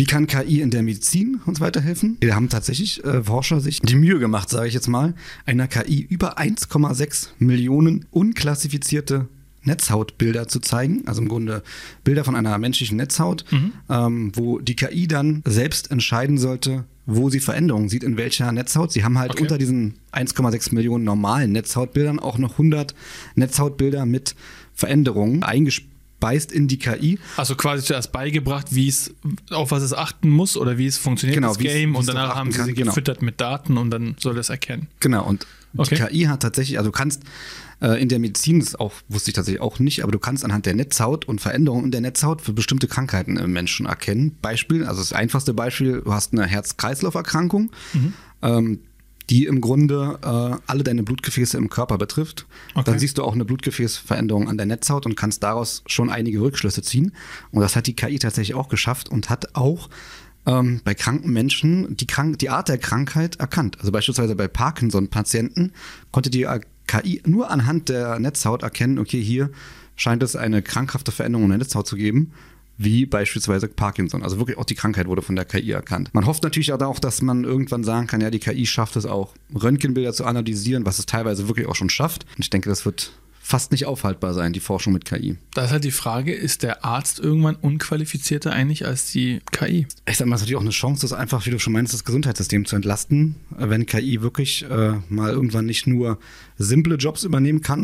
Wie kann KI in der Medizin uns weiterhelfen? Da haben tatsächlich äh, Forscher sich die Mühe gemacht, sage ich jetzt mal, einer KI über 1,6 Millionen unklassifizierte Netzhautbilder zu zeigen, also im Grunde Bilder von einer menschlichen Netzhaut, mhm. ähm, wo die KI dann selbst entscheiden sollte, wo sie Veränderungen sieht, in welcher Netzhaut. Sie haben halt okay. unter diesen 1,6 Millionen normalen Netzhautbildern auch noch 100 Netzhautbilder mit Veränderungen eingespeist in die KI. Also quasi zuerst beigebracht, wie es, auf was es achten muss oder wie es funktioniert, genau, das Game, und danach haben sie sie genau. gefüttert mit Daten und dann soll es erkennen. Genau, und okay. die KI hat tatsächlich, also du kannst äh, in der Medizin, das auch, wusste ich tatsächlich auch nicht, aber du kannst anhand der Netzhaut und Veränderungen in der Netzhaut für bestimmte Krankheiten im Menschen erkennen. Beispiel, also das einfachste Beispiel, du hast eine Herz-Kreislauf-Erkrankung. Mhm. Ähm, die im Grunde äh, alle deine Blutgefäße im Körper betrifft. Okay. Dann siehst du auch eine Blutgefäßveränderung an der Netzhaut und kannst daraus schon einige Rückschlüsse ziehen. Und das hat die KI tatsächlich auch geschafft und hat auch ähm, bei kranken Menschen die, Krank die Art der Krankheit erkannt. Also beispielsweise bei Parkinson-Patienten konnte die KI nur anhand der Netzhaut erkennen, okay, hier scheint es eine krankhafte Veränderung in der Netzhaut zu geben, wie beispielsweise Parkinson. Also wirklich auch die Krankheit wurde von der KI erkannt. Man hofft natürlich auch, dass man irgendwann sagen kann, ja, die KI schafft es auch, Röntgenbilder zu analysieren, was es teilweise wirklich auch schon schafft. Und ich denke, das wird fast nicht aufhaltbar sein, die Forschung mit KI. Da ist halt die Frage, ist der Arzt irgendwann unqualifizierter eigentlich als die KI? Ich sag mal, es ist natürlich auch eine Chance, das einfach, wie du schon meinst, das Gesundheitssystem zu entlasten, wenn KI wirklich äh, mal irgendwann nicht nur simple Jobs übernehmen kann,